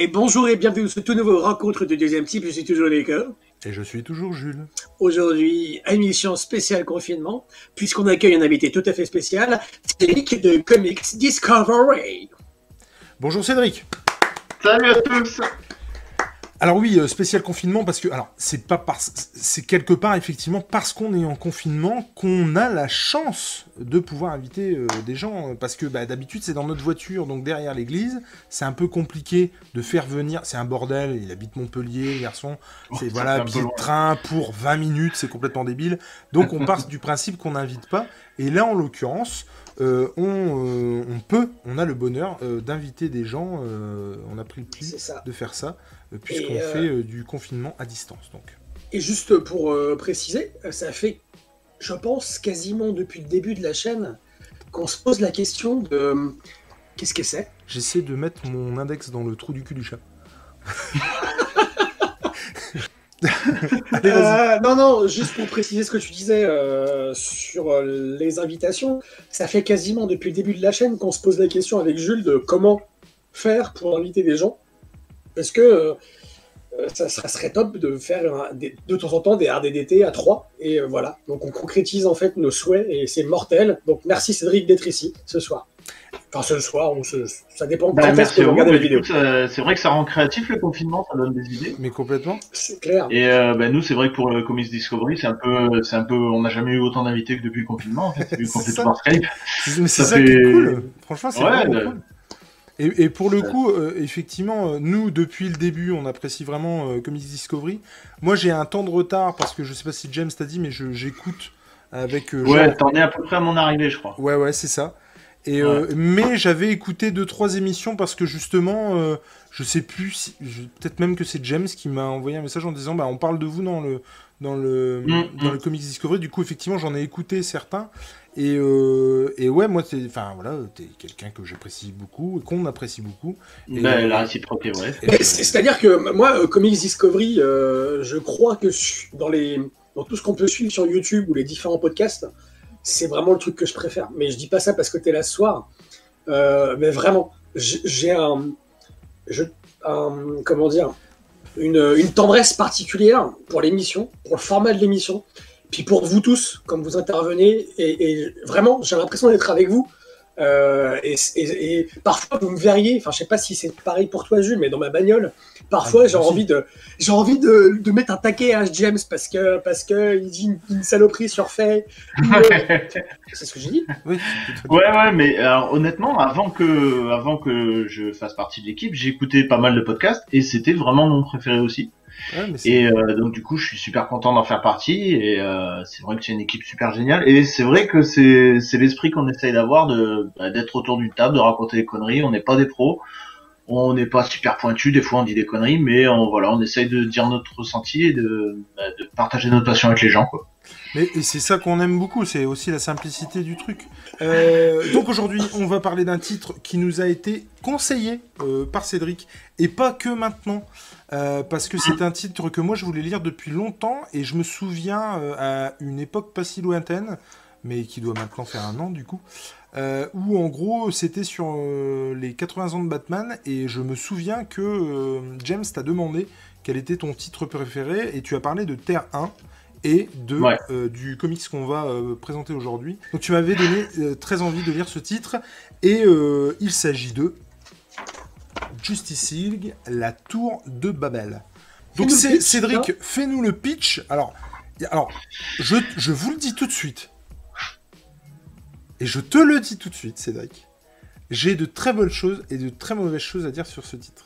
Et bonjour et bienvenue dans ce tout nouveau rencontre de deuxième type. Je suis toujours Nico. Et je suis toujours Jules. Aujourd'hui, émission spéciale confinement, puisqu'on accueille un invité tout à fait spécial, Cédric de Comics Discovery. Bonjour Cédric. Salut à tous. Alors oui, euh, spécial confinement parce que alors c'est pas parce c'est quelque part effectivement parce qu'on est en confinement qu'on a la chance de pouvoir inviter euh, des gens parce que bah, d'habitude c'est dans notre voiture donc derrière l'église, c'est un peu compliqué de faire venir, c'est un bordel, il habite Montpellier, garçon, c'est ça voilà, billet de train pour 20 minutes, c'est complètement débile. Donc on part du principe qu'on n'invite pas et là en l'occurrence euh, on, euh, on peut, on a le bonheur euh, d'inviter des gens, on a pris le pli de faire ça, puisqu'on fait du confinement à distance. Donc. Et juste pour préciser, ça fait, je pense, quasiment depuis le début de la chaîne qu'on se pose la question de qu'est-ce que c'est? J'essaie de mettre mon index dans le trou du cul du chat. Euh, non, non, juste pour préciser ce que tu disais euh, sur euh, les invitations, ça fait quasiment depuis le début de la chaîne qu'on se pose la question avec Jules de comment faire pour inviter des gens. Parce que ça, serait top de faire de temps en temps des RDDT à 3. Et voilà, donc on concrétise en fait nos souhaits et c'est mortel. Donc merci Cédric d'être ici ce soir. Enfin ce soir, on se- ça dépend Bah, quand est-ce merci vous vous. regardez la vidéo. écoute, euh, c'est vrai que ça rend créatif le confinement, ça donne des idées. Mais complètement. C'est clair. Et euh, bah, nous, c'est vrai que pour le Comics Discovery, c'est un peu, c'est un peu, on n'a jamais eu autant d'invités que depuis le confinement, en fait, vu qu'on C'est fait ça. tout par Skype. C'est- Mais c'est Ça ça, qui est fait- cool. Franchement, c'est Ouais, bah- cool. Et, et pour le coup, euh, effectivement, euh, nous, depuis le début, on apprécie vraiment euh, Comics Discovery. Moi, j'ai un temps de retard parce que je sais pas si James t'a dit, mais j'écoute avec. euh, Ouais, t'en es à peu près à mon arrivée, je crois. Ouais, ouais, c'est ça. Et, euh, mais j'avais écouté deux trois émissions parce que justement, euh, je sais plus, si, peut-être même que c'est James qui m'a envoyé un message en disant, bah, on parle de vous dans le dans le Mm, dans mm. le Comics Discovery. Du coup, effectivement, j'en ai écouté certains. Et, euh, et ouais, moi, t'es, enfin voilà, t'es quelqu'un que j'apprécie beaucoup et qu'on apprécie beaucoup. Et, Bah, euh, la réciproque c'est- C'est-à-dire que moi, euh, Comics Discovery, euh, je crois que dans, les, dans tout ce qu'on peut suivre sur YouTube ou les différents podcasts, c'est vraiment le truc que je préfère. Mais je dis pas ça parce que tu es là ce soir. Euh, mais vraiment, j'ai un, un- Comment dire une, une tendresse particulière pour l'émission, pour le format de l'émission, puis pour vous tous, comme vous intervenez. Et vraiment, j'ai l'impression d'être avec vous. Euh, et, et- et parfois vous me verriez, enfin je sais pas si c'est pareil pour toi Jules, mais dans ma bagnole, parfois Ah, j'ai envie de j'ai envie de, de mettre un taquet à James parce que parce que il dit une, une saloperie sur fait. c'est ce que j'ai dit. oui, Ouais, ouais, mais alors, honnêtement, avant que, avant que je fasse partie de l'équipe, j'ai écouté pas mal de podcasts et c'était vraiment mon préféré aussi. Ouais, mais c'est- Et euh, donc du coup, je suis super content d'en faire partie et euh, c'est vrai que c'est une équipe super géniale et c'est vrai que c'est c'est l'esprit qu'on essaye d'avoir de bah, d'être autour d'une table, de raconter des conneries. On n'est pas des pros, on n'est pas super pointu. Des fois, on dit des conneries, mais on voilà, on essaye de dire notre ressenti et de, bah, partager notre passion avec les gens. Mais et c'est ça qu'on aime beaucoup, c'est aussi la simplicité du truc. Euh, donc aujourd'hui, on va parler d'un titre qui nous a été conseillé euh, par Cédric, et pas que maintenant, euh, parce que c'est un titre que moi je voulais lire depuis longtemps, et je me souviens à une époque pas si lointaine, mais qui doit maintenant faire un an du coup, euh, où en gros c'était sur euh, les 80 ans de Batman, et je me souviens que euh, James t'a demandé quel était ton titre préféré, et tu as parlé de Terre 1 et de Ouais. euh, du comics qu'on va euh, présenter aujourd'hui. Donc tu m'avais donné euh, très envie de lire ce titre et euh, il s'agit de Justice League, la tour de Babel. Donc Cédric, fais-nous le pitch. Alors, y- alors je, je vous le dis tout de suite. Et je te le dis tout de suite, Cédric. J'ai de très bonnes choses et de très mauvaises choses à dire sur ce titre.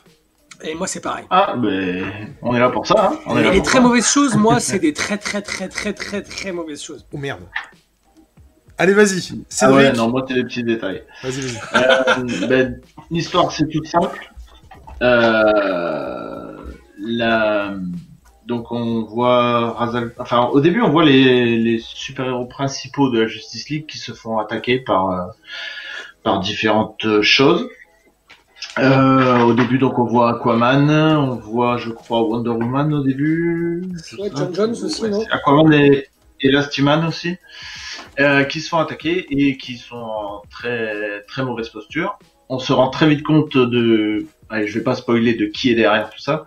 Et moi c'est pareil. Ah, ben on est là pour ça. Hein on est Et là les pour très ça. mauvaises choses, moi c'est des très très très très très très mauvaises choses. Oh merde. Allez, vas-y. Ah Cédric. ouais, non, moi c'est des petits détails. Vas-y, vas-y. Euh, ben, L'histoire, c'est toute simple. Euh, la... Donc on voit Razal... Enfin, au début, on voit les, les super-héros principaux de la Justice League qui se font attaquer par, euh, par différentes choses. Euh, au début, donc on voit Aquaman, on voit, je crois, Wonder Woman au début. Ouais, John Jones aussi, Ouais, non Aquaman et Elastiman aussi. euh, qui se font attaquer et qui sont en très très mauvaise posture. On se rend très vite compte de, allez, je vais pas spoiler de qui est derrière tout ça.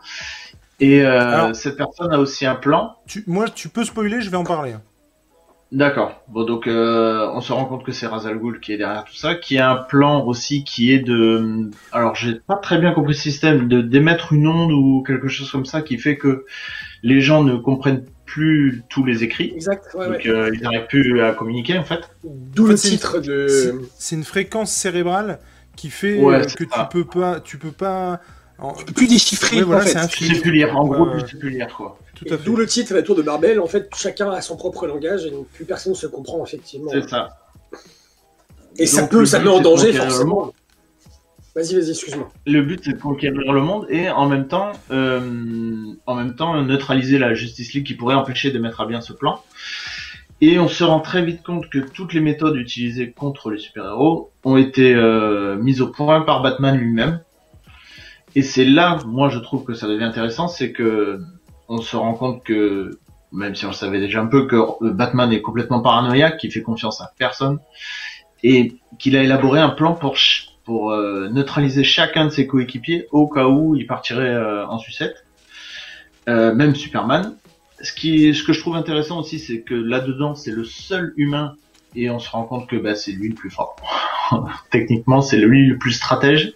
Et euh, Alors- cette personne a aussi un plan. Tu- moi, tu peux spoiler, je vais en parler. D'accord. Bon, donc euh, on se rend compte que c'est Razal Ghul qui est derrière tout ça, qui a un plan aussi qui est de, alors j'ai pas très bien compris le système, de d'émettre une onde ou quelque chose comme ça qui fait que les gens ne comprennent plus tous les écrits, Exact, ouais, donc ouais. euh, ils n'arrivent plus à communiquer en fait. D'où En le titre C'est de. c'est une fréquence cérébrale qui fait Ouais, que tu peux pas, tu peux pas. En- Tu peux plus déchiffrer, voilà, en fait. Tu sais plus lire, en gros, tu sais plus lire quoi. Tout à fait. D'où le titre, la tour de Barbel. En fait, chacun a son propre langage et donc plus personne ne se comprend, effectivement. C'est ça. Et ça Donc, peut, le ça but, met en danger, conquérir le forcément. Vas-y, vas-y, excuse-moi. Le but c'est de conquérir le monde et en même temps, euh, en même temps neutraliser la Justice League qui pourrait empêcher de mettre à bien ce plan. Et on se rend très vite compte que toutes les méthodes utilisées contre les super-héros ont été euh, mises au point par Batman lui-même. Et c'est là, moi je trouve que ça devient intéressant, c'est que on se rend compte que, même si on le savait déjà un peu, que Batman est complètement paranoïaque, qu'il fait confiance à personne, et qu'il a élaboré un plan pour pour euh, neutraliser chacun de ses coéquipiers au cas où il partirait euh, en sucette, Euh, même Superman. Ce qui, ce que je trouve intéressant aussi, c'est que là-dedans, c'est le seul humain et on se rend compte que bah, c'est lui le plus fort. Techniquement, c'est lui le plus stratège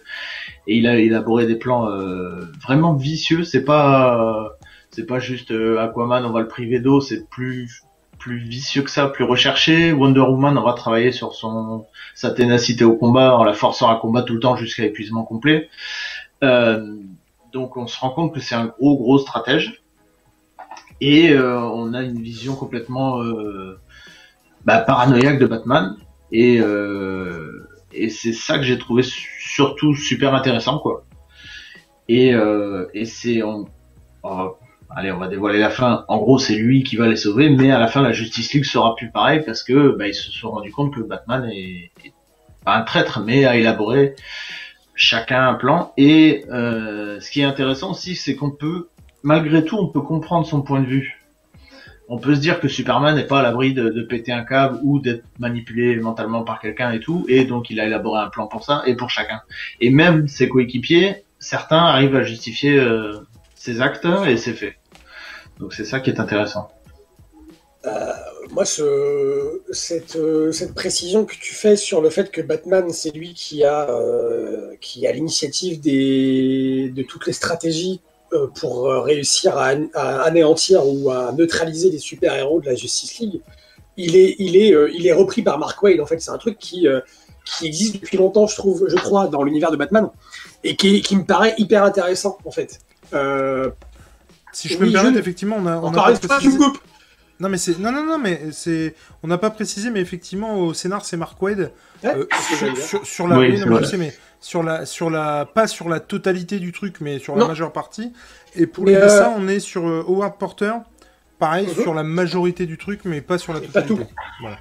et il a élaboré des plans euh, vraiment vicieux. C'est pas, c'est pas juste euh, Aquaman, on va le priver d'eau, c'est plus plus vicieux que ça, plus recherché. Wonder Woman, on va travailler sur son sa ténacité au combat en la forçant à combattre tout le temps jusqu'à épuisement complet. Euh, donc on se rend compte que c'est un gros gros stratège et euh, on a une vision complètement euh, bah, paranoïaque de Batman et euh, et c'est ça que j'ai trouvé su- surtout super intéressant quoi. Et euh, et c'est on, on- allez on va dévoiler la fin. En gros c'est lui qui va les sauver, mais à la fin la Justice League sera plus pareil parce que bah, ils se sont rendus compte que Batman est, est pas un traître mais a élaboré chacun un plan et euh, ce qui est intéressant aussi c'est qu'on peut malgré tout on peut comprendre son point de vue on peut se dire que Superman n'est pas à l'abri de, péter un câble ou d'être manipulé mentalement par quelqu'un et tout et donc il a élaboré un plan pour ça et pour chacun. Et même ses coéquipiers certains arrivent à justifier euh, ses actes et ses faits. Donc c'est ça qui est intéressant. Moi, ce, cette, euh, cette précision que tu fais sur le fait que Batman, c'est lui qui a, euh, qui a l'initiative de toutes les stratégies euh, pour euh, réussir à, an- à anéantir ou à neutraliser les super-héros de la Justice League, il est, il est, euh, il est repris par Mark Wade. En fait, c'est un truc qui, euh, qui existe depuis longtemps, je trouve, je crois, dans l'univers de Batman, et qui, qui me paraît hyper intéressant, en fait. Euh, Si je Oui, peux me permettre, je- effectivement, on a, on a encore pas une fois, tu précisé-. Non mais c'est non non non mais c'est on n'a pas précisé mais effectivement au scénar c'est Mark Wade Ouais, Euh, j'allais sur, dire. sur, sur la Oui, oui, c'est non, mais je vrai. sais mais sur la sur la pas sur la totalité du truc mais sur la Non. majeure partie et pour Mais, les euh, dessins on est sur euh, Howard Porter pareil Mhm. sur la majorité du truc mais pas sur la Et pas totalité. tout. Voilà.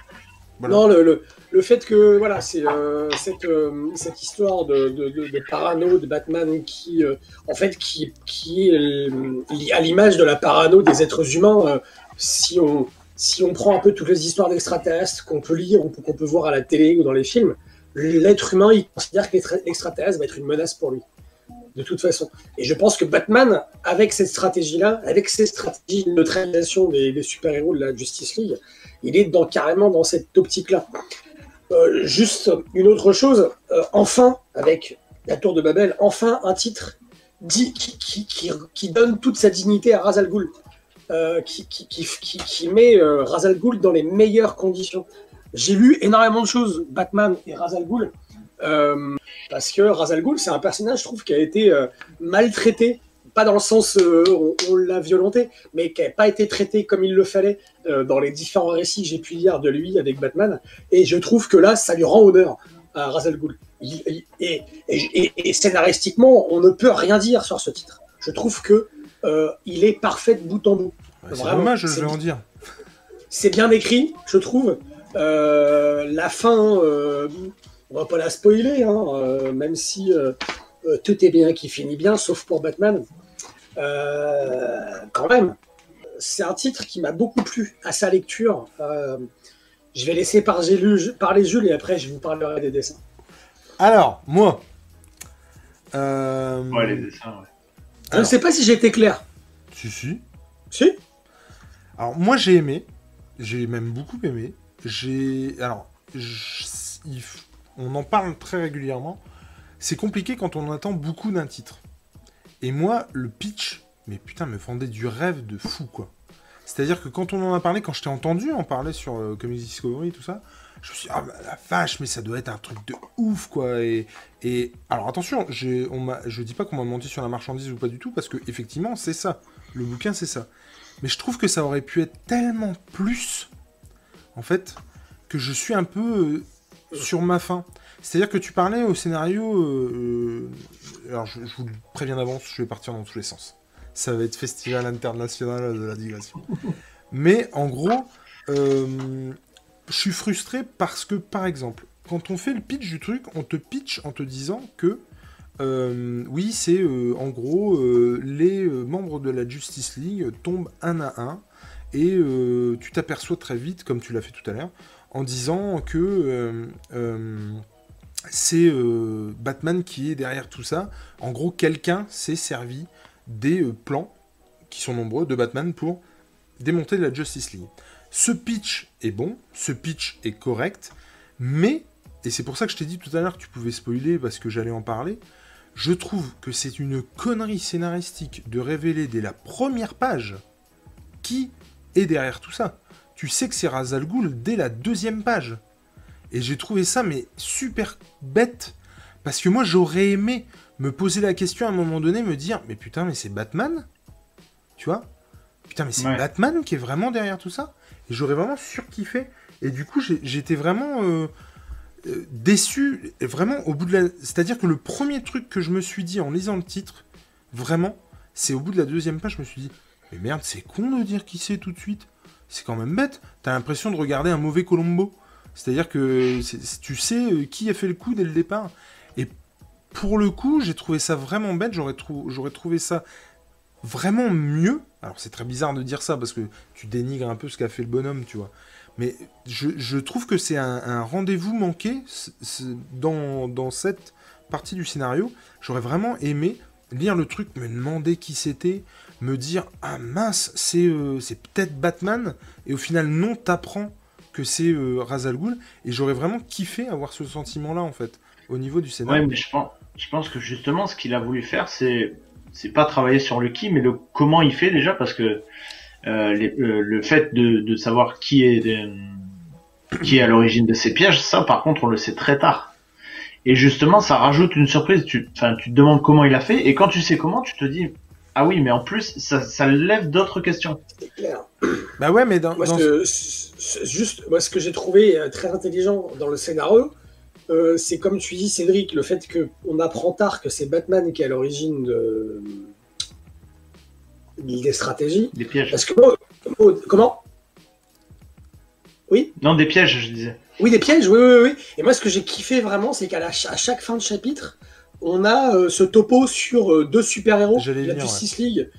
Voilà. Non, le, le, le fait que voilà, c'est euh, cette, euh, cette histoire de, de, de, de parano de Batman qui, euh, en fait, qui, qui est euh, à l'image de la parano des êtres humains. euh, si on si on prend un peu toutes les histoires d'extraterrestres qu'on peut lire ou qu'on peut voir à la télé ou dans les films, l'être humain il considère que l'extra- l'extraterrestre va être une menace pour lui, de toute façon. Et je pense que Batman, avec cette stratégie-là, avec ces stratégies de neutralisation des, super-héros de la Justice League, il est dans, carrément dans cette optique-là. Euh, juste une autre chose, euh, enfin, avec la Tour de Babel, enfin un titre qui, donne toute sa dignité à Razal Ghul, euh, qui, met Razal Ghul dans les meilleures conditions. J'ai lu énormément de choses, Batman et Razal Ghul, euh, parce que Razal Ghul, c'est un personnage, je trouve, qui a été euh, maltraité, pas dans le sens euh, on, on l'a violenté, mais qui n'a pas été traité comme il le fallait euh, dans les différents récits que j'ai pu lire de lui avec Batman. Et je trouve que là, ça lui rend honneur à Razal Ghul. Il- il- et, et- et- et scénaristiquement, on ne peut rien dire sur ce titre. Je trouve que il est parfait de bout en bout. Ouais, c'est dommage je vais en dire. C'est bien écrit, je trouve. Euh, la fin, euh, on va pas la spoiler, hein, euh, même si tout est bien qui finit bien, sauf pour Batman. Euh, quand même, c'est un titre qui m'a beaucoup plu à sa lecture. Euh, Je vais laisser parler Jules et après je vous parlerai des dessins. Alors, moi. Euh... Ouais, les dessins, ouais. Je ne sais pas si j'ai été clair. Si, si. Si Alors, moi, j'ai aimé. J'ai même beaucoup aimé. J'ai. Alors, on en parle très régulièrement. C'est compliqué quand on attend beaucoup d'un titre. Et moi, le pitch, mais putain, me fendait du rêve de fou, quoi. C'est-à-dire que quand on en a parlé, quand je t'ai entendu en parler sur euh, Comics Discovery tout ça, je me suis dit, ah bah, la vache, mais ça doit être un truc de ouf, quoi. Et, et alors attention, on je dis pas qu'on m'a menti sur la marchandise ou pas du tout, parce que effectivement, c'est ça. Le bouquin, c'est ça. Mais je trouve que ça aurait pu être tellement plus, en fait, que je suis un peu euh, sur ma fin. C'est-à-dire que tu parlais au scénario. Euh, euh, alors, je, vous préviens d'avance, je vais partir dans tous les sens. Ça va être festival international de la digression. Mais en gros, je suis frustré parce que, par exemple, quand on fait le pitch du truc, on te pitch en te disant que. oui, c'est en gros les membres de la Justice League tombent un à un et tu t'aperçois très vite, comme tu l'as fait tout à l'heure, en disant que euh, euh, c'est euh, Batman qui est derrière tout ça. En gros, quelqu'un s'est servi des plans, qui sont nombreux, de Batman pour démonter la Justice League. Ce pitch est bon, ce pitch est correct, mais, et c'est pour ça que je t'ai dit tout à l'heure que tu pouvais spoiler parce que j'allais en parler, je trouve que c'est une connerie scénaristique de révéler dès la première page qui est derrière tout ça tu sais que c'est Razal Ghul dès la deuxième page. Et j'ai trouvé ça mais super bête. Parce que moi j'aurais aimé me poser la question à un moment donné, me dire mais putain mais c'est Batman? Tu vois? Putain mais c'est Batman qui est vraiment derrière tout ça? Et j'aurais vraiment surkiffé. Et du coup j'étais vraiment euh, euh, déçu. Vraiment au bout de la... C'est-à-dire que le premier truc que je me suis dit en lisant le titre, vraiment, c'est au bout de la deuxième page, je me suis dit mais merde c'est con de dire qui c'est tout de suite c'est quand même bête. T'as l'impression de regarder un mauvais Colombo. C'est-à-dire que tu sais euh, qui a fait le coup dès le départ. Et pour le coup, j'ai trouvé ça vraiment bête. J'aurais, trouvé ça vraiment mieux. Alors c'est très bizarre de dire ça parce que tu dénigres un peu ce qu'a fait le bonhomme, tu vois. Mais je, trouve que c'est un, rendez-vous manqué dans, dans cette partie du scénario. J'aurais vraiment aimé lire le truc, me demander qui c'était, me dire ah mince c'est euh, c'est peut-être Batman et au final non t'apprends que c'est euh, Razal et j'aurais vraiment kiffé avoir ce sentiment là en fait au niveau du scénario. Mais je pense que justement ce qu'il a voulu faire c'est c'est pas travailler sur le qui mais le comment il fait déjà parce que euh, le fait de, de savoir qui est qui est à l'origine de ces pièges ça par contre on le sait très tard et justement ça rajoute une surprise tu enfin tu te demandes comment il a fait et quand tu sais comment tu te dis ah oui, mais en plus, ça, lève d'autres questions. C'est clair. Bah ouais, mais dans. Moi, Ce, juste, moi, ce que j'ai trouvé euh, très intelligent dans le scénario, euh, c'est comme tu dis, Cédric, le fait qu'on apprend tard que c'est Batman qui est à l'origine de... des stratégies. Des pièges. Parce que. comment? Oui? Non, des pièges, je disais. Oui, des pièges, oui, oui, oui. Et moi, ce que j'ai kiffé vraiment, c'est qu'à chaque fin de chapitre, on a euh, ce topo sur euh, deux super-héros de la Justice League.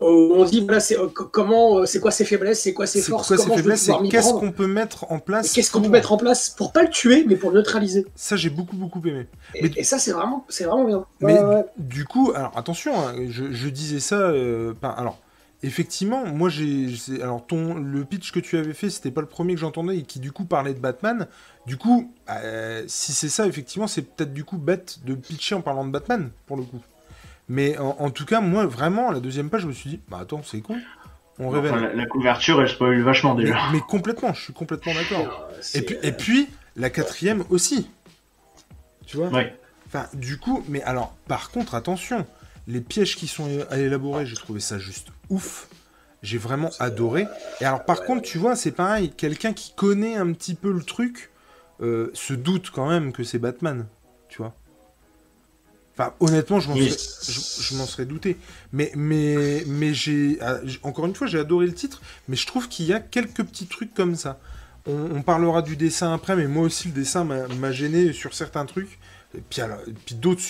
on dit voilà c'est euh, comment c'est quoi ses faiblesses c'est quoi ses forces qu'est-ce qu'on peut mettre en place qu'est-ce qu'on peut mettre en place pour pas le tuer mais pour le neutraliser. Ça j'ai beaucoup beaucoup aimé. Et, ça c'est vraiment c'est vraiment bien. Mais du coup alors attention hein, je, disais ça alors Effectivement, moi j'ai. Alors, ton, le pitch que tu avais fait, c'était pas le premier que j'entendais et qui du coup parlait de Batman. Du coup, euh, si c'est ça, effectivement, c'est peut-être du coup bête de pitcher en parlant de Batman, pour le coup. Mais en, tout cas, moi vraiment, la deuxième page, je me suis dit, bah attends, c'est con. On révèle. la, couverture, elle spoil vachement déjà. Mais, complètement, je suis complètement d'accord. Et puis, et puis, la quatrième aussi. Tu vois? Ouais. Enfin, du coup, mais alors, par contre, attention les pièges qui sont élaborés, j'ai trouvé ça juste ouf. J'ai vraiment adoré. Et alors, par contre, tu vois, c'est pareil. Quelqu'un qui connaît un petit peu le truc euh, se doute quand même que c'est Batman. Tu vois Enfin, honnêtement, je m'en serais, douté. Mais, mais, mais ah, j'ai. Encore une fois, j'ai adoré le titre, mais je trouve qu'il y a quelques petits trucs comme ça. On, parlera du dessin après, mais moi aussi, le dessin m'a gêné sur certains trucs. Et puis, puis d'autres,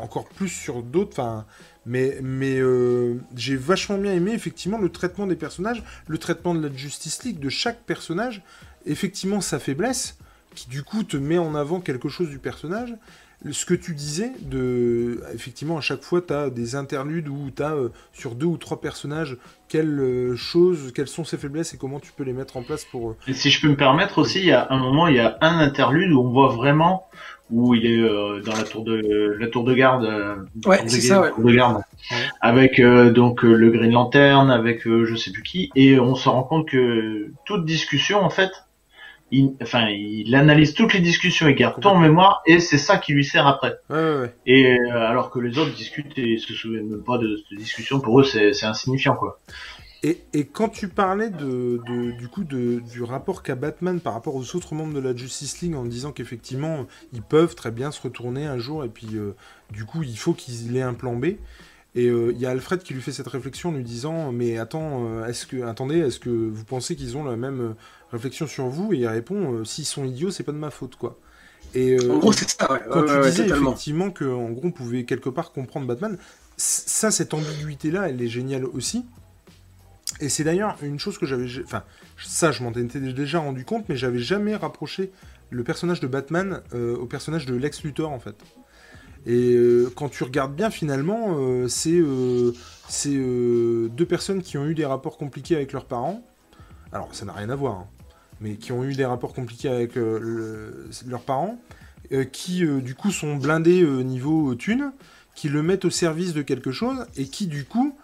encore plus sur d'autres. Enfin, mais, mais euh, j'ai vachement bien aimé effectivement le traitement des personnages, le traitement de la Justice League, de chaque personnage. effectivement sa faiblesse, qui du coup te met en avant quelque chose du personnage. Ce que tu disais, de effectivement, à chaque fois, tu as des interludes où tu as sur deux ou trois personnages quelles euh, choses, quelles sont ses faiblesses et comment tu peux les mettre en place pour. euh, Et si je peux me permettre aussi, il y a un moment, il y a un interlude où on voit vraiment où il est euh, dans la tour de la tour de garde. euh, Ouais, tour de c'est ça, ouais. tour de garde, Ouais. avec euh, donc euh, le Green Lantern, avec euh, je sais plus qui, et on se rend compte que toute discussion en fait, il, enfin, il analyse toutes les discussions, il garde tout en mémoire, et c'est ça qui lui sert après. Ouais, ouais, ouais. Et euh, alors que les autres discutent et se souviennent même pas de cette discussion, pour eux c'est c'est insignifiant quoi. Et, et quand tu parlais de, de- du coup de, du rapport qu'a Batman par rapport aux autres membres de la Justice League en disant qu'effectivement ils peuvent très bien se retourner un jour et puis euh, du coup il faut qu'il ait un plan B. Et euh, il y a Alfred qui lui fait cette réflexion en lui disant mais attends euh, est-ce que attendez est-ce que vous pensez qu'ils ont la même euh, réflexion sur vous? Et il répond s'ils sont idiots c'est pas de ma faute quoi. Et euh, En gros, c'est ça, ouais. quand Ouais, tu ouais, disais effectivement que en gros on pouvait quelque part comprendre Batman, ça cette ambiguïté là, elle est géniale aussi. Et c'est d'ailleurs une chose que j'avais, enfin ça je m'en étais déjà rendu compte, mais j'avais jamais rapproché le personnage de Batman euh, au personnage de Lex Luthor en fait. Et euh, quand tu regardes bien finalement, euh, c'est euh, deux personnes qui ont eu des rapports compliqués avec leurs parents. Alors ça n'a rien à voir, hein, mais qui ont eu des rapports compliqués avec le- leurs parents, qui du coup sont blindés niveau euh, thune, qui le mettent au service de quelque chose, et qui du coup,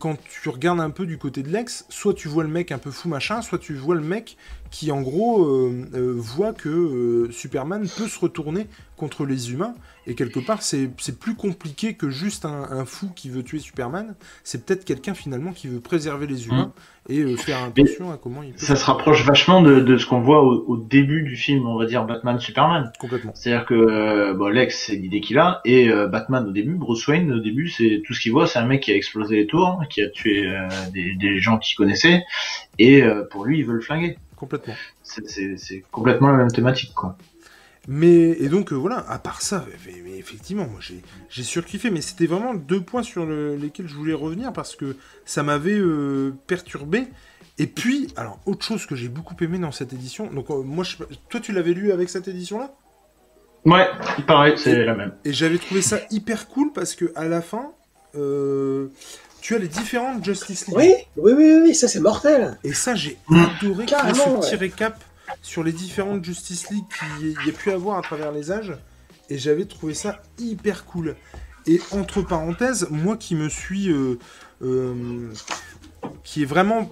quand tu regardes un peu du côté de l'ex, soit tu vois le mec un peu fou machin, soit tu vois le mec qui en gros euh, euh, voit que euh, Superman peut se retourner contre les humains, et quelque part c'est plus compliqué que juste un, un fou qui veut tuer Superman, c'est peut-être quelqu'un finalement qui veut préserver les humains et euh, faire attention à comment il peut... Ça se rapproche vachement de, de ce qu'on voit au, au début du film, on va dire Batman Superman. Complètement. C'est-à-dire que bon, Lex, c'est l'idée qu'il a, et Batman au début, Bruce Wayne au début, c'est tout ce qu'il voit, c'est un mec qui a explosé les tours, qui a tué des, des gens qu'il connaissait, et pour lui, il veut le flinguer. Complètement. C'est- complètement la même thématique, quoi. Mais et donc euh, voilà, à part ça, mais, mais effectivement, moi j'ai j'ai surkiffé, mais c'était vraiment deux points sur le- lesquels je voulais revenir parce que ça m'avait euh, perturbé. Et puis, alors autre chose que j'ai beaucoup aimé dans cette édition, donc euh, moi, je, toi tu l'avais lu avec cette édition-là? Ouais, pareil, c'est la même. Et j'avais trouvé ça hyper cool parce que à la fin, euh, tu as les différentes Justice League. Oui, oui, oui, oui, ça c'est mortel. Et ça, j'ai Mm. adoré qu'il y ait ce petit ouais. récap sur les différentes Justice League qu'il y ait pu avoir à travers les âges. Et j'avais trouvé ça hyper cool. Et entre parenthèses, moi qui me suis. euh, euh, qui est vraiment.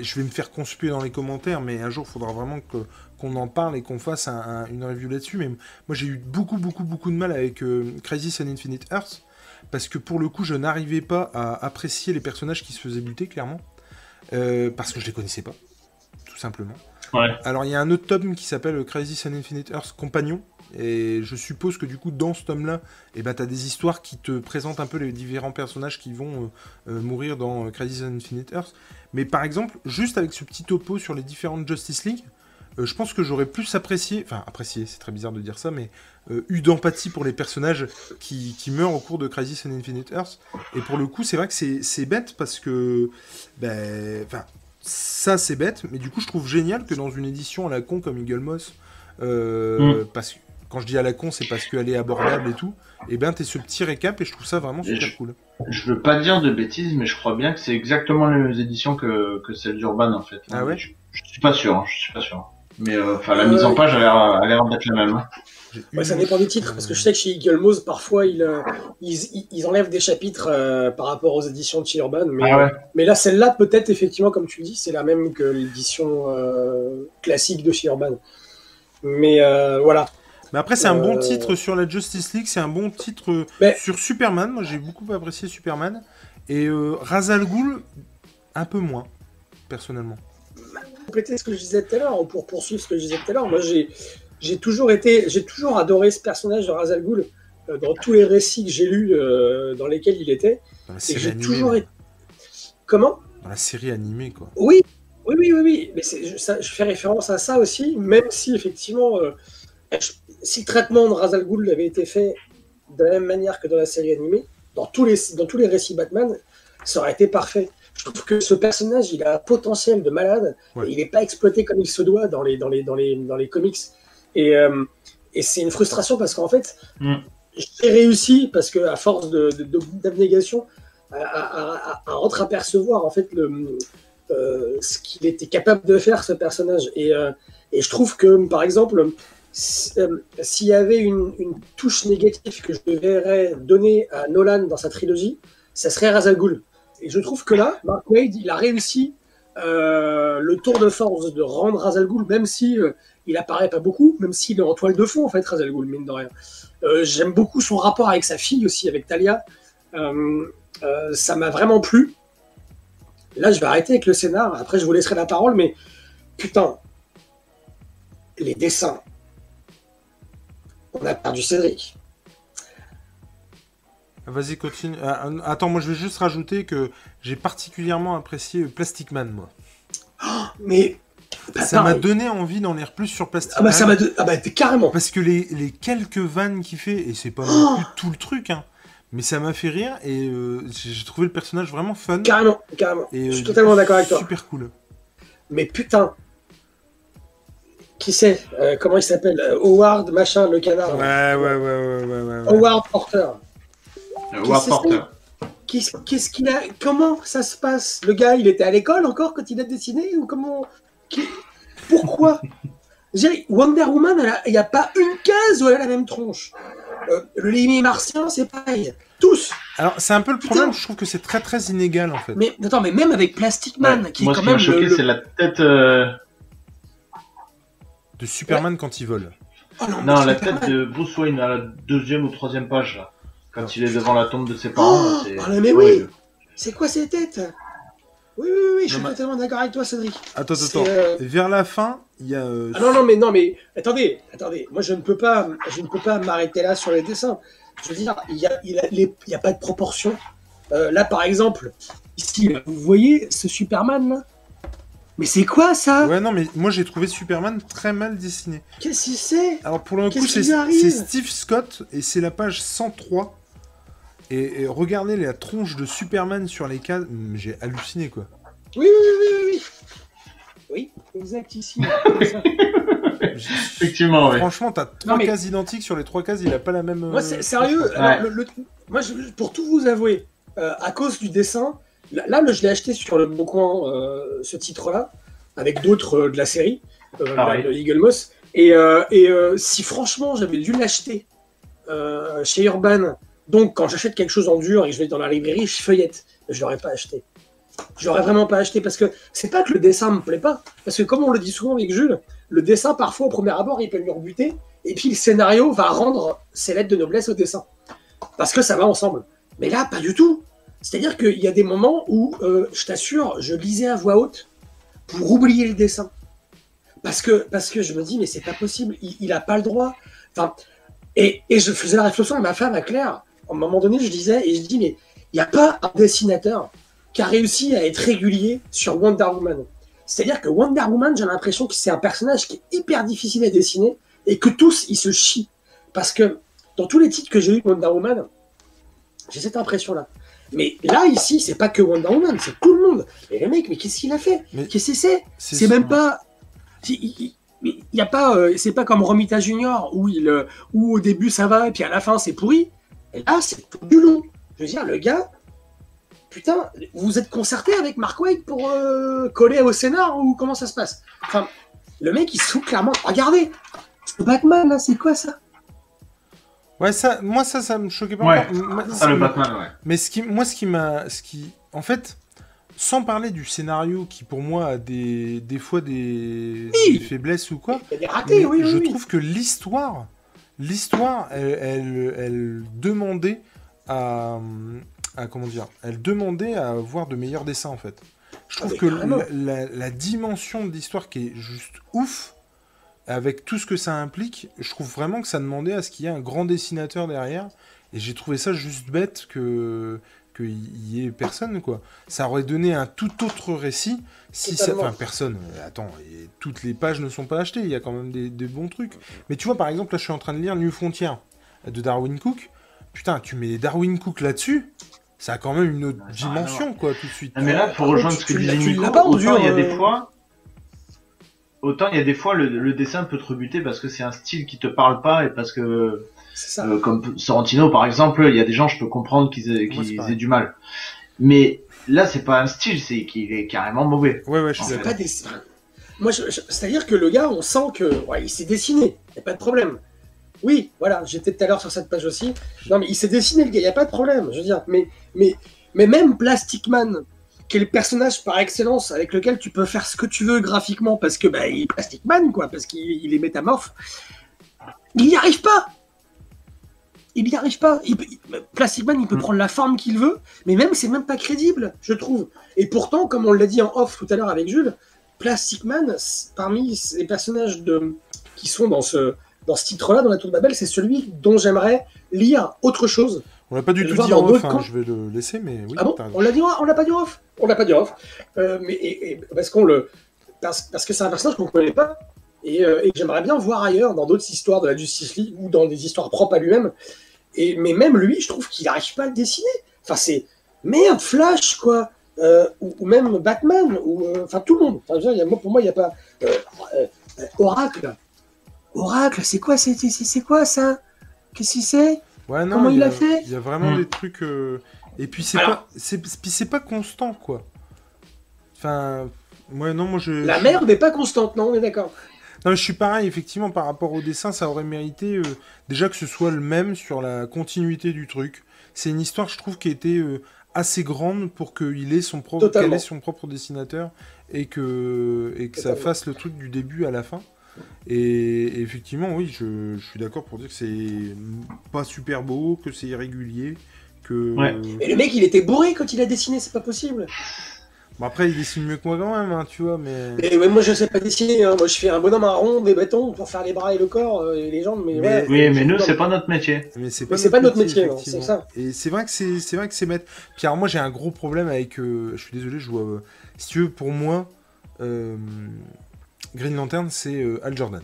Je vais me faire conspuer dans les commentaires, mais un jour, il faudra vraiment que- qu'on en parle et qu'on fasse un- un- une review là-dessus. Mais moi, j'ai eu beaucoup, beaucoup, beaucoup de mal avec euh, Crisis on Infinite Earth. Parce que pour le coup, je n'arrivais pas à apprécier les personnages qui se faisaient buter, clairement. Euh, parce que je les connaissais pas, tout simplement. Ouais. Alors il y a un autre tome qui s'appelle Crisis on Infinite Earth Compagnon, et je suppose que du coup dans ce tome-là, eh ben, tu as des histoires qui te présentent un peu les différents personnages qui vont euh, euh, mourir dans Crisis on Infinite Earth. Mais par exemple, juste avec ce petit topo sur les différentes Justice League, euh, je pense que j'aurais plus apprécié, enfin apprécié, c'est très bizarre de dire ça, mais euh, eu d'empathie pour les personnages qui, qui meurent au cours de Crisis on Infinite Earth. Et pour le coup, c'est vrai que c'est bête parce que, ben, enfin, ça c'est bête, mais du coup, je trouve génial que dans une édition à la con comme Eagle Moss, euh, parce que quand je dis à la con, c'est parce qu'elle est abordable et tout, et ben t'es ce petit récap et je trouve ça vraiment super je- cool. Je veux pas dire de bêtises, mais je crois bien que c'est exactement les mêmes éditions que, que celle d'Urban, en fait. Ah ouais? Je, je suis pas sûr, hein, je suis pas sûr. Mais euh, enfin, la mise en page a l'air a l'air d'être la même. hein. Ouais, ça dépend des titres, parce que je sais que chez Eagle Moss, parfois, ils, euh, ils, enlèvent des chapitres euh, par rapport aux éditions de chez Urban. Mais, Ah ouais. mais là, celle-là, peut-être, effectivement, comme tu le dis, c'est la même que l'édition euh, classique de chez Urban. Mais euh, voilà. Mais après, c'est un bon Euh, titre sur la Justice League, c'est un bon titre euh, Mais- sur Superman. Moi, j'ai beaucoup apprécié Superman. Et euh, Ra's al Ghul, un peu moins, personnellement. Compléter ce que je disais tout à l'heure, ou pour poursuivre ce que je disais tout à l'heure, moi j'ai toujours été, j'ai toujours adoré ce personnage de Ra's al Ghul euh, dans tous les récits que j'ai lus euh, dans lesquels il était. J'ai animée. toujours été. Comment? Dans la série animée, quoi. Oui, oui, oui, oui, oui. Mais je, ça- je fais référence à ça aussi, même si effectivement, euh, je- si le traitement de Ra's al Ghul avait été fait de la même manière que dans la série animée, dans tous les, dans tous les récits Batman, ça aurait été parfait. Je trouve que ce personnage, il a un potentiel de malade. Ouais. Et il n'est pas exploité comme il se doit dans les, dans les, dans les, dans les comics. Et, euh, et c'est une frustration parce qu'en fait, Mm. j'ai réussi, parce que à force de- de- de- d'abnégation, à, à, entreapercevoir en fait le, euh, ce qu'il était capable de faire ce personnage. Et, euh, et je trouve que, par exemple, si- s'il y avait une, une touche négative que je devrais donner à Nolan dans sa trilogie, ça serait Ra's al Ghul. Et je trouve que là, Mark Wade, il a réussi euh, le tour de force de rendre Ra's al Ghul, même si euh, il apparaît pas beaucoup, même s'il est en toile de fond en fait, Ra's al Ghul, mine de rien. Euh, J'aime beaucoup son rapport avec sa fille aussi, avec Talia. Ça m'a vraiment plu. Là, je vais arrêter avec le scénar. Après, je vous laisserai la parole, mais putain, les dessins. On a perdu Cédric. Vas-y, continue. Ah, ah, attends, moi je vais juste rajouter que j'ai particulièrement apprécié Plastic Man, moi. Mais bah, ça m'a donné envie d'en lire plus sur Plastic Ah bah Man. ça de- ah bah carrément. Parce que les, les quelques vannes qu'il fait, et c'est pas non plus tout le truc, hein, mais ça m'a fait rire et euh, j'ai trouvé le personnage vraiment fun. Carrément, carrément. Et, je euh, suis totalement d'accord avec toi. Super cool. Mais putain. Qui c'est? Euh, Comment il s'appelle? Euh, Howard, machin, le canard. Ouais, ouais, ouais, ouais, ouais, ouais. ouais. Howard Porter. Euh, Porter. Qu'est-ce qu'est-ce qu'il a Comment ça se passe? Le gars, il était à l'école encore quand il a dessiné ou comment? Qui- Pourquoi? Wonder Woman, il n'y a pas une case où elle a la même tronche. Euh, le Lémi martien, c'est pareil. Tous. Alors, c'est un peu le Putain. problème, je trouve que c'est très très inégal en fait. Mais attends, mais même avec Plastic Man, Ouais. qui Moi, est ce quand qui m'a même choqué, le- le- c'est la tête. euh, De Superman quand il vole. Oh non, Non, la Superman. tête de Bruce Wayne à la deuxième ou troisième page, là. Quand il est devant la tombe de ses parents, Oh, c'est. oh, mais oui. C'est quoi ces têtes Oui, oui, oui, oui, je suis mais- totalement d'accord avec toi, Cédric. Attends, C'est, attends. euh, Vers la fin, il y a. euh, Ah non, non, mais non, mais attendez, attendez. Moi, je ne peux pas, je ne peux pas m'arrêter là sur les dessins. Je veux dire, il y a, il a, les- il y a pas de proportion. Euh, là, par exemple, ici, vous voyez ce Superman là? Mais c'est quoi ça? Ouais, non, mais moi j'ai trouvé Superman très mal dessiné. Qu'est-ce que c'est Alors pour le coup, c'est Steve Scott et c'est la page 103. Et, et regardez la tronche de Superman sur les cases, Hum, j'ai halluciné quoi. Oui, oui, oui, oui, oui. Oui, exact ici. Effectivement, oui. Franchement, t'as trois mais- cases identiques sur les trois cases, il a pas la même. Moi, euh, c'est sérieux. alors, le- le- moi, je- pour tout vous avouer, euh, à cause du dessin, là, là, le- je l'ai acheté sur le Bon Coin, euh, ce titre-là, avec d'autres euh, de la série, euh, Pareil. de Eagle Moss. Et, euh, et euh, si franchement j'avais dû l'acheter euh, chez Urban, donc quand j'achète quelque chose en dur et que je vais dans la librairie, je feuillette. Je l'aurais pas acheté. Je l'aurais vraiment pas acheté parce que c'est pas que le dessin me plaît pas, parce que comme on le dit souvent avec Jules, le dessin parfois au premier abord il peut lui rebuter, et puis le scénario va rendre ses lettres de noblesse au dessin parce que ça va ensemble. Mais là, pas du tout. C'est-à-dire qu'il y a des moments où, euh, je t'assure, je lisais à voix haute pour oublier le dessin. Parce que, parce que je me dis, mais c'est pas possible, il, il a pas le droit. Et, et je faisais la réflexion à ma femme, à Claire. À un moment donné, je disais, et je dis, mais il n'y a pas un dessinateur qui a réussi à être régulier sur Wonder Woman. C'est-à-dire que Wonder Woman, j'ai l'impression que c'est un personnage qui est hyper difficile à dessiner et que tous, ils se chient. Parce que dans tous les titres que j'ai eu de Wonder Woman, j'ai cette impression-là. Mais là, ici, c'est pas que Wonder Woman, c'est tout le monde. Et le mec, mais qu'est-ce qu'il a fait? Qu'est-ce que c'est C'est même pas. Il il- il y a pas. euh, c'est pas comme Romita Junior où, il, euh, où au début ça va et puis à la fin c'est pourri. Et là, c'est tout du long. Je veux dire, le gars. Putain, vous êtes concerté avec Mark Waid pour euh, coller au scénar ou comment ça se passe? Enfin, le mec il se fout clairement. Regardez, ce Batman là, c'est quoi ça? Ouais, ça, moi ça, ça me choquait pas. Ouais. Moi, Ça, le Batman, ouais. Mais ce qui, moi, ce qui m'a, ce qui, en fait, sans parler du scénario qui pour moi a des, des fois des, Oui. des faiblesses ou quoi, Il y a des ratés, mais oui, oui. je oui. trouve que l'histoire, l'histoire, elle, elle, elle demandait à, à comment dire, elle demandait à avoir de meilleurs dessins en fait. Je trouve mais que la- la dimension de l'histoire qui est juste ouf, avec tout ce que ça implique, je trouve vraiment que ça demandait à ce qu'il y ait un grand dessinateur derrière. Et j'ai trouvé ça juste bête que qu'il y ait personne quoi. Ça aurait donné un tout autre récit si ça, enfin personne. euh, Attends, et toutes les pages ne sont pas achetées. Il y a quand même des, des bons trucs. Mais tu vois par exemple là, je suis en train de lire New Frontier de Darwin Cook. Putain, tu mets Darwin Cook là-dessus. ça a quand même une autre Ouais, ça a rien à dimension, quoi, tout de suite. Ah, mais là, pour contre, rejoindre ce que disait Nico, autant il y a des euh, fois, autant il y a des fois le, le dessin peut te rebuter parce que c'est un style qui te parle pas et parce que ça. Euh, comme Sorrentino par exemple, il y a des gens je peux comprendre qu'ils aient, du mal. Mais là c'est pas un style, c'est qu'il est carrément mauvais. Ouais, ouais, je suis C'est C'est d'accord. pas des. Moi, je- c'est-à-dire que le gars, on sent que ouais, il s'est dessiné. Y a pas de problème. Oui, voilà, j'étais tout à l'heure sur cette page aussi. Non, mais il s'est dessiné, le gars. Y a pas de problème. Je veux dire, mais mais mais même Plastic Man, qui est le personnage par excellence avec lequel tu peux faire ce que tu veux graphiquement, parce que bah, il est Plastic Man, quoi, parce qu'il il est métamorphe. Il n'y arrive pas. Il n'y arrive pas. Il Plastic Man, il peut Mm. prendre la forme qu'il veut, mais même c'est même pas crédible, je trouve. Et pourtant, comme on l'a dit en off tout à l'heure avec Jules, Plastic Man, parmi les personnages de, qui sont dans ce, dans ce titre-là, dans la Tour de Babel, c'est celui dont j'aimerais lire autre chose. On l'a pas du tout dit en off, hein, je vais le laisser, mais oui, ah bon. On l'a dit, en- on l'a pas dit en off On l'a pas dit en off. Euh, mais et- et parce qu'on le, parce, parce que c'est un personnage qu'on connaît pas et, euh, et j'aimerais bien voir ailleurs dans d'autres histoires de la Justice League ou dans des histoires propres à lui-même. Et mais même lui, je trouve qu'il n'arrive pas à le dessiner. Enfin c'est merde, Flash quoi. Euh, ou, ou même Batman, ou euh, enfin tout le monde. Enfin, je veux dire, y a- moi, pour moi, il n'y a pas euh, euh, euh, Oracle. Oracle, c'est quoi, c'est, c'est, quoi ça? Qu'est-ce que c'est Ouais, non, Comment il y a fait? Il y a vraiment Hmm. des trucs. euh, Et puis c'est Alors- pas, c'est puis c'est pas constant, quoi. Enfin, ouais, non, moi je. La merde n'est pas constante, non On est d'accord. Non, mais je suis pareil, effectivement, par rapport au dessin, ça aurait mérité euh, déjà que ce soit le même sur la continuité du truc. C'est une histoire, je trouve, qui était euh, assez grande pour qu'il ait son propre, qu'elle ait son propre dessinateur et que, et que ça fasse le truc du début à la fin. Et, et effectivement, oui, je, je suis d'accord pour dire que c'est pas super beau, que c'est irrégulier, que. Ouais. Et le mec, il était bourré quand il a dessiné, c'est pas possible. Bon, après, il dessine mieux que moi quand même, hein, tu vois, mais. Et ouais, moi, je sais pas dessiner. hein. Moi, je fais un bonhomme à rond, des bâtons pour faire les bras et le corps euh, et les jambes. Mais, Mais- ouais, Oui, mais nous c'est pas notre métier. Mais c'est c'est pas notre métier, effectivement. c'est ça. Et c'est vrai que c'est c'est vrai que c'est bête. Puis alors moi j'ai un gros problème avec. euh, je suis désolé, je vois. euh, si tu veux, pour moi, euh, Green Lantern c'est euh, Al Jordan.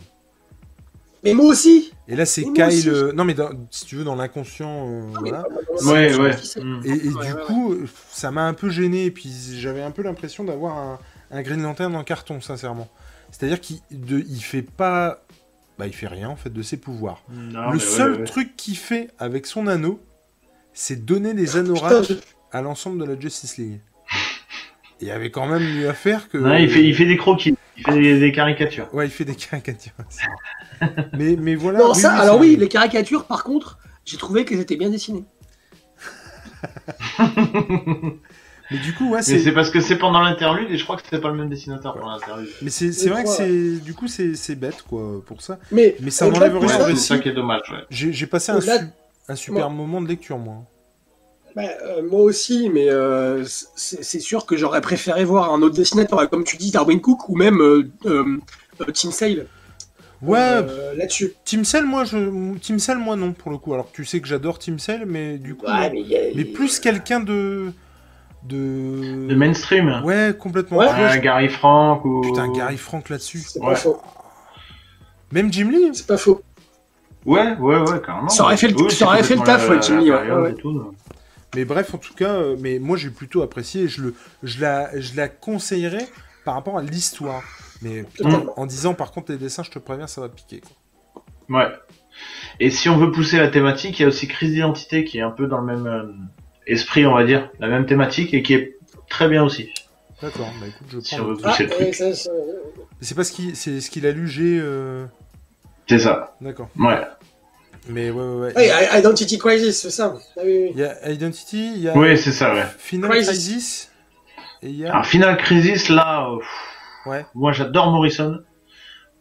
Mais moi aussi. Et là c'est. Kyle. euh, non mais dans- si tu veux dans l'inconscient, euh, voilà. pas- Ouais, ouais. Mm. Et, et Ouais, du ouais, coup, ça m'a un peu gêné. Et puis j'avais un peu l'impression d'avoir un, un Green Lantern en carton, sincèrement. C'est-à-dire qu'il il fait pas. Bah, il fait rien en fait de ses pouvoirs. Non, Le seul ouais. truc qu'il fait avec son anneau, c'est donner des Putain, je- à l'ensemble de la Justice League. Il y avait quand même mieux à faire que. Non, il fait, il fait des croquis, il fait des, des caricatures. Ouais, il fait des caricatures. aussi. mais, mais voilà. Non, ça, alors oui, les caricatures, par contre, j'ai trouvé qu'elles étaient bien dessinées. Mais du coup, ouais, Mais c'est. c'est parce que c'est pendant l'interlude et je crois que c'était pas le même dessinateur pour l'interlude. Mais c'est vrai que c'est. Du coup, c'est c'est bête, quoi, pour ça. Mais, Mais ça tout rien c'est ça qui est dommage, ouais. J'ai j'ai passé un, Au-delà su- un super moment de lecture, moi. Bah, euh, moi aussi, mais euh, c'est sûr que j'aurais préféré voir un autre dessinateur, comme tu dis, Darwin Cook ou même euh, euh, Tim Sale. Ouais, euh, là-dessus. Team Cell, moi, je... Team Cell, moi, non, pour le coup. Alors, tu sais que j'adore Team Cell, mais du coup. Ouais, mais, il y a- Mais plus quelqu'un de. De. De mainstream. Ouais, complètement. Ouais. Vois, je- Gary Frank ou. Putain, Gary Frank là-dessus. C'est Ouais. pas faux. Même Jim Lee. C'est pas faux. Ouais, ouais, ouais, carrément. Ça aurait fait le- Oui, ça aurait c'est fait le taf, la- ouais, Jimmy, ouais, période ouais. et tout. Mais bref, en tout cas, euh, mais moi j'ai plutôt apprécié. Je, le, je, la, je la conseillerais par rapport à l'histoire. Mais putain, en disant par contre les dessins, je te préviens, ça va piquer. Quoi. Ouais. Et si on veut pousser la thématique, il y a aussi Crise d'identité qui est un peu dans le même euh, esprit, on va dire, la même thématique et qui est très bien aussi. D'accord, bah écoute, je Si on le- veut Ah, pousser le ouais, truc. ça, ça- C'est pas ce qu'il c'est ce qu'il a lu, j'ai. euh, C'est ça. D'accord. Ouais. Mais ouais, ouais, ouais. I- Identity Crisis, c'est ça. Ah oui, oui. Il y a Identity, il y a Oui, c'est ça, ouais. Final Crisis. Crisis. Et il y a. Alors, Final Crisis, là, euh, pff, Ouais. moi j'adore Morrison.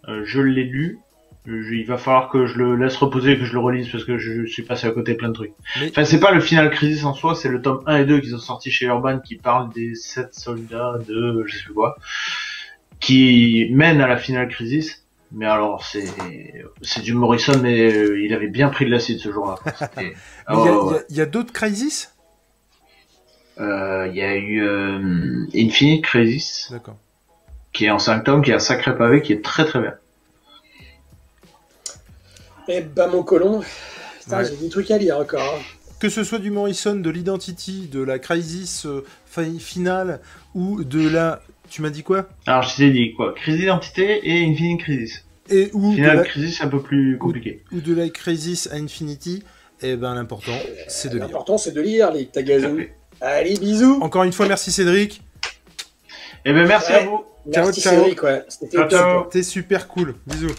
Euh, je l'ai lu. Je- il va falloir que je le laisse reposer et que je le relise parce que je suis passé à côté de plein de trucs. Mais- Enfin, c'est pas le Final Crisis en soi, c'est le tome 1 et 2 qui sont sortis chez Urban qui parlent des 7 soldats de je sais plus quoi qui mènent à la Final Crisis. Mais alors, c'est c'est du Morrison, mais euh, il avait bien pris de l'acide ce jour-là. Il y a, y ouais. d'autres Crisis? Euh, Il y a eu euh, Infinite Crisis D'accord. qui est en 5 tomes, qui est un sacré pavé, qui est très très bien. Eh ben, mon colon. Putain, Ouais. j'ai des trucs à lire encore. hein. que ce soit du Morrison, de l'Identity, de la Crisis euh, fi- finale ou de la. Tu m'as dit quoi Alors, je t'ai dit quoi? Crise d'identité et Infinite Crisis. Et ou de, Finale la, Crisis, c'est un peu plus compliqué. ou de la Crisis à Infinity. Eh ben l'important, c'est de lire. L'important, c'est de lire les fait. Allez, bisous. Encore une fois, merci Cédric. Eh ben, merci Ouais. à vous. Ciao, Merci ciao. Cédric, ouais. C'était Ciao, ciao. Super cool. Bisous.